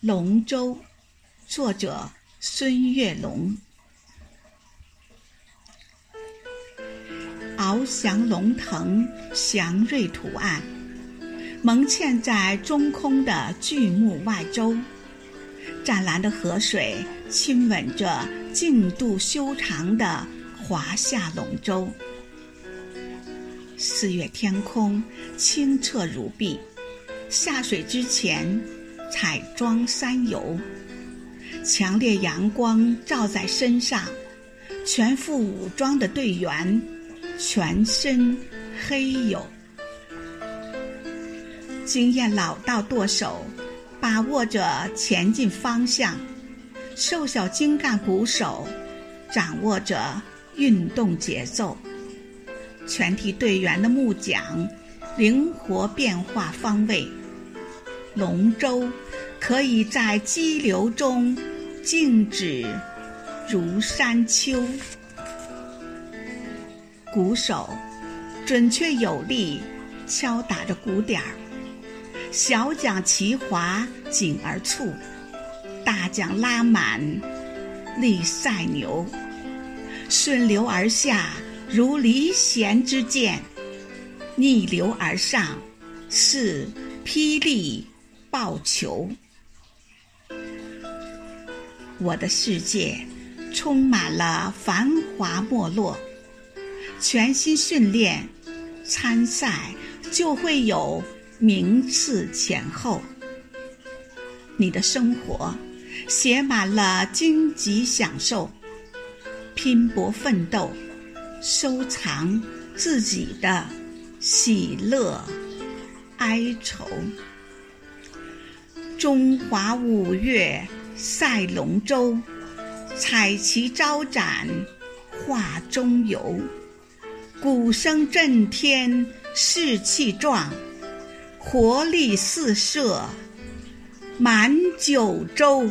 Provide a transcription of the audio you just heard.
龙舟，作者孙月龙。翱翔龙腾，祥瑞图案，蒙嵌在中空的巨木外周。湛蓝的河水亲吻着净度修长的华夏龙舟。四月天空清澈如碧，下水之前。彩妆三游，强烈阳光照在身上，全副武装的队员，全身黑黝。经验老道舵手把握着前进方向，瘦小精干鼓手掌握着运动节奏，全体队员的木桨灵活变化方位。龙舟可以在激流中静止如山丘，鼓手准确有力敲打着鼓点儿，小桨齐划紧而促，大桨拉满力赛牛，顺流而下如离弦之箭，逆流而上似霹雳。报球，我的世界充满了繁华没落。全心训练，参赛就会有名次前后。你的生活写满了荆棘享受，拼搏奋斗，收藏自己的喜乐哀愁。中华五岳赛龙舟，彩旗招展画中游，鼓声震天士气壮，活力四射满九州。